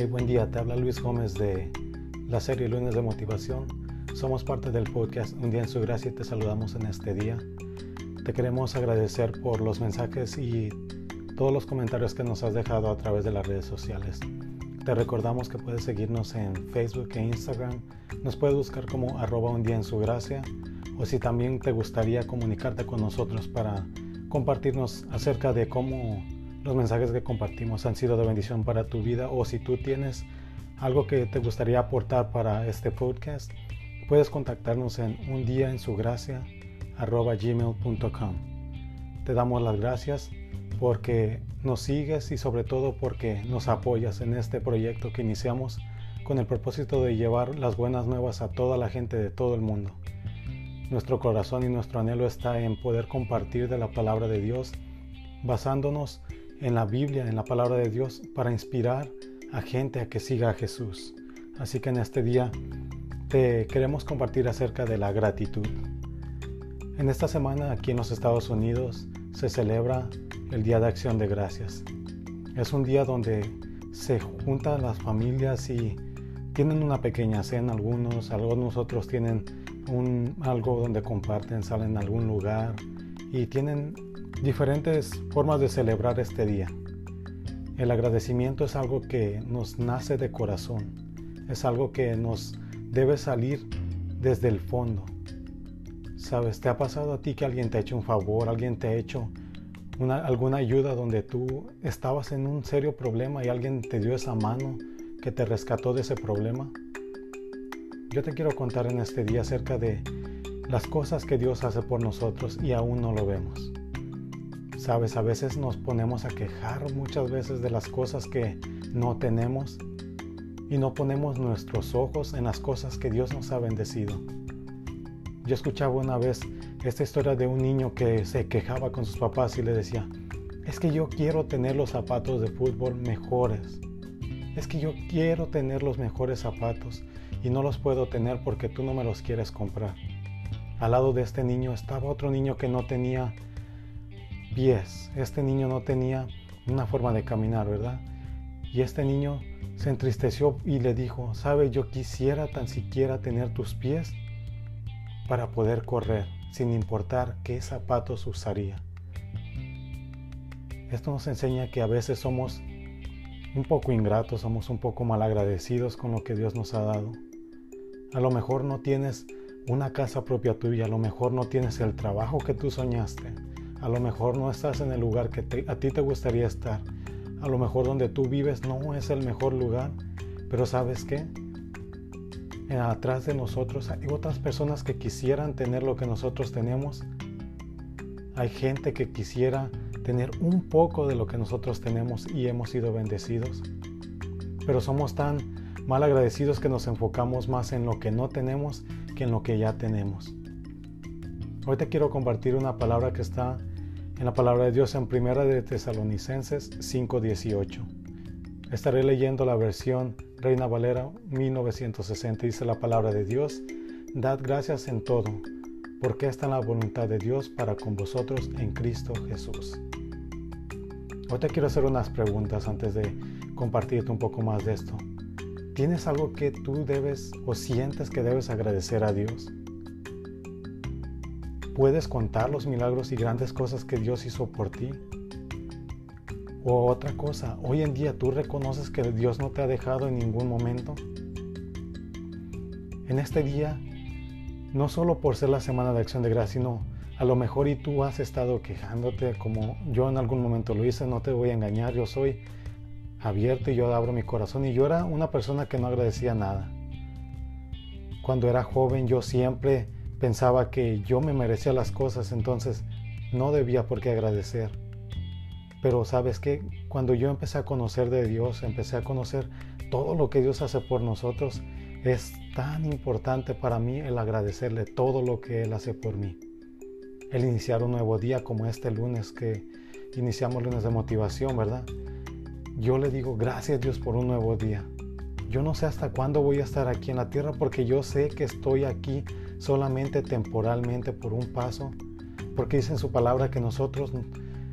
buen día, te habla Luis Gómez de la serie Lunes de Motivación. Somos parte del podcast Un día en su gracia y te saludamos en este día. Te queremos agradecer por los mensajes y todos los comentarios que nos has dejado a través de las redes sociales. Te recordamos que puedes seguirnos en Facebook e Instagram. Nos puedes buscar como arroba un día en su gracia. O si también te gustaría comunicarte con nosotros para compartirnos acerca de cómo los mensajes que compartimos han sido de bendición para tu vida o si tú tienes algo que te gustaría aportar para este podcast, puedes contactarnos en un día en su gracia. Te damos las gracias porque nos sigues y sobre todo porque nos apoyas en este proyecto que iniciamos con el propósito de llevar las buenas nuevas a toda la gente de todo el mundo. Nuestro corazón y nuestro anhelo está en poder compartir de la palabra de Dios basándonos en la Biblia, en la palabra de Dios, para inspirar a gente a que siga a Jesús. Así que en este día te queremos compartir acerca de la gratitud. En esta semana aquí en los Estados Unidos se celebra el Día de Acción de Gracias. Es un día donde se juntan las familias y tienen una pequeña cena algunos, algunos otros tienen un, algo donde comparten, salen a algún lugar y tienen diferentes formas de celebrar este día. El agradecimiento es algo que nos nace de corazón, es algo que nos debe salir desde el fondo. Sabes, ¿te ha pasado a ti que alguien te ha hecho un favor, alguien te ha hecho una, alguna ayuda donde tú estabas en un serio problema y alguien te dio esa mano que te rescató de ese problema? Yo te quiero contar en este día acerca de las cosas que Dios hace por nosotros y aún no lo vemos. Sabes, a veces nos ponemos a quejar muchas veces de las cosas que no tenemos y no ponemos nuestros ojos en las cosas que Dios nos ha bendecido. Yo escuchaba una vez esta historia de un niño que se quejaba con sus papás y le decía, es que yo quiero tener los zapatos de fútbol mejores. Es que yo quiero tener los mejores zapatos y no los puedo tener porque tú no me los quieres comprar. Al lado de este niño estaba otro niño que no tenía pies. Este niño no tenía una forma de caminar, ¿verdad? Y este niño se entristeció y le dijo, sabe, yo quisiera tan siquiera tener tus pies para poder correr, sin importar qué zapatos usaría. Esto nos enseña que a veces somos un poco ingratos, somos un poco malagradecidos con lo que Dios nos ha dado. A lo mejor no tienes una casa propia tuya, a lo mejor no tienes el trabajo que tú soñaste, a lo mejor no estás en el lugar que a ti te gustaría estar. A lo mejor donde tú vives no es el mejor lugar. Pero sabes qué? Eh, atrás de nosotros hay otras personas que quisieran tener lo que nosotros tenemos. Hay gente que quisiera tener un poco de lo que nosotros tenemos y hemos sido bendecidos. Pero somos tan mal agradecidos que nos enfocamos más en lo que no tenemos que en lo que ya tenemos. Hoy te quiero compartir una palabra que está en la palabra de Dios en Primera de Tesalonicenses 5:18. Estaré leyendo la versión Reina Valera 1960. Dice la palabra de Dios, Dad gracias en todo, porque esta es la voluntad de Dios para con vosotros en Cristo Jesús. Hoy te quiero hacer unas preguntas antes de compartirte un poco más de esto. ¿Tienes algo que tú debes o sientes que debes agradecer a Dios? ¿Puedes contar los milagros y grandes cosas que Dios hizo por ti? O otra cosa, hoy en día tú reconoces que Dios no te ha dejado en ningún momento. En este día, no solo por ser la semana de acción de gracia, sino a lo mejor y tú has estado quejándote como yo en algún momento lo hice, no te voy a engañar, yo soy abierto y yo abro mi corazón y yo era una persona que no agradecía nada. Cuando era joven yo siempre pensaba que yo me merecía las cosas, entonces no debía por qué agradecer. Pero sabes que cuando yo empecé a conocer de Dios, empecé a conocer todo lo que Dios hace por nosotros, es tan importante para mí el agradecerle todo lo que Él hace por mí. El iniciar un nuevo día como este lunes que iniciamos lunes de motivación, ¿verdad? Yo le digo gracias Dios por un nuevo día. Yo no sé hasta cuándo voy a estar aquí en la tierra porque yo sé que estoy aquí solamente temporalmente por un paso, porque dice en su palabra que nosotros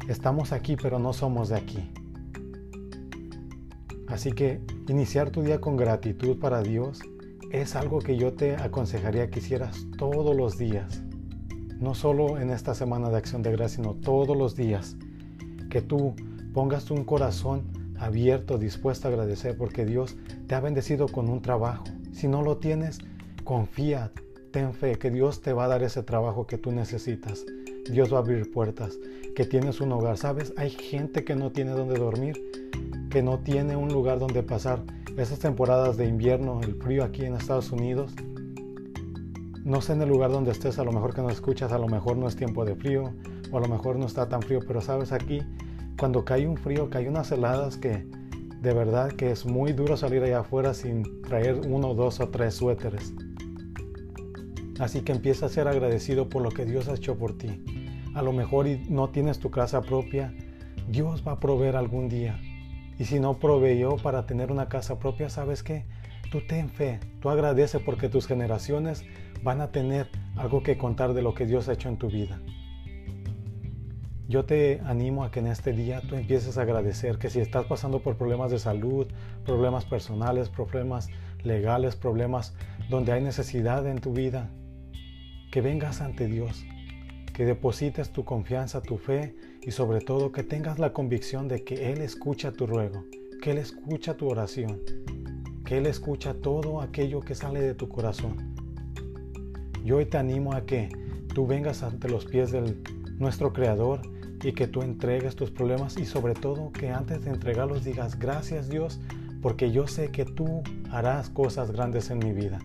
estamos aquí pero no somos de aquí. Así que Iniciar tu día con gratitud para Dios es algo que yo te aconsejaría que hicieras todos los días. No solo en esta semana de acción de gracia, sino todos los días. Que tú pongas un corazón abierto, dispuesto a agradecer porque Dios te ha bendecido con un trabajo. Si no lo tienes, confía, ten fe que Dios te va a dar ese trabajo que tú necesitas. Dios va a abrir puertas, que tienes un hogar. ¿Sabes? Hay gente que no tiene donde dormir, que no tiene un lugar donde pasar esas temporadas de invierno, el frío aquí en Estados Unidos. No sé en el lugar donde estés, a lo mejor que no escuchas, a lo mejor no es tiempo de frío, o a lo mejor no está tan frío, pero sabes aquí, cuando cae un frío, cae unas heladas que de verdad que es muy duro salir allá afuera sin traer uno, dos o tres suéteres. Así que empieza a ser agradecido por lo que Dios ha hecho por ti. A lo mejor no tienes tu casa propia, Dios va a proveer algún día. Y si no proveyó para tener una casa propia, ¿sabes qué? Tú ten fe, tú agradece porque tus generaciones van a tener algo que contar de lo que Dios ha hecho en tu vida. Yo te animo a que en este día tú empieces a agradecer que si estás pasando por problemas de salud, problemas personales, problemas legales, problemas donde hay necesidad en tu vida, que vengas ante Dios, que deposites tu confianza, tu fe y sobre todo que tengas la convicción de que Él escucha tu ruego, que Él escucha tu oración, que Él escucha todo aquello que sale de tu corazón. Yo hoy te animo a que tú vengas ante los pies de nuestro Creador y que tú entregues tus problemas y sobre todo que antes de entregarlos digas gracias Dios porque yo sé que tú harás cosas grandes en mi vida.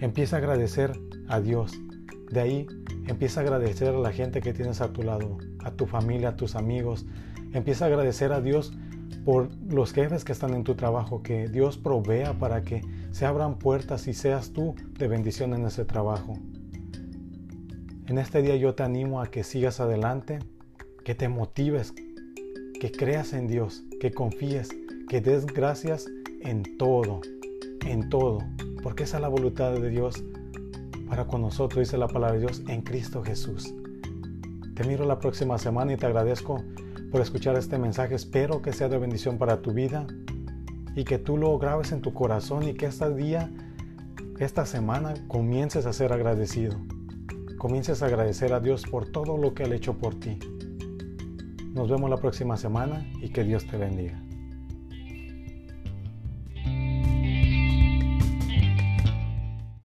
Empieza a agradecer Dios. De ahí Empieza a agradecer a la gente que tienes a tu lado, a tu familia, a tus amigos. Empieza a agradecer a Dios por los jefes que están en tu trabajo, que Dios provea para que se abran puertas y seas tú de bendición en ese trabajo. En este día yo te animo a que sigas adelante, que te motives, que creas en Dios, que confíes, que des gracias en todo, en todo, porque esa es la voluntad de Dios para con nosotros, dice la palabra de Dios, en Cristo Jesús. Te miro la próxima semana y te agradezco por escuchar este mensaje. Espero que sea de bendición para tu vida y que tú lo grabes en tu corazón y que este día, esta semana, comiences a ser agradecido. Comiences a agradecer a Dios por todo lo que ha hecho por ti. Nos vemos la próxima semana y que Dios te bendiga.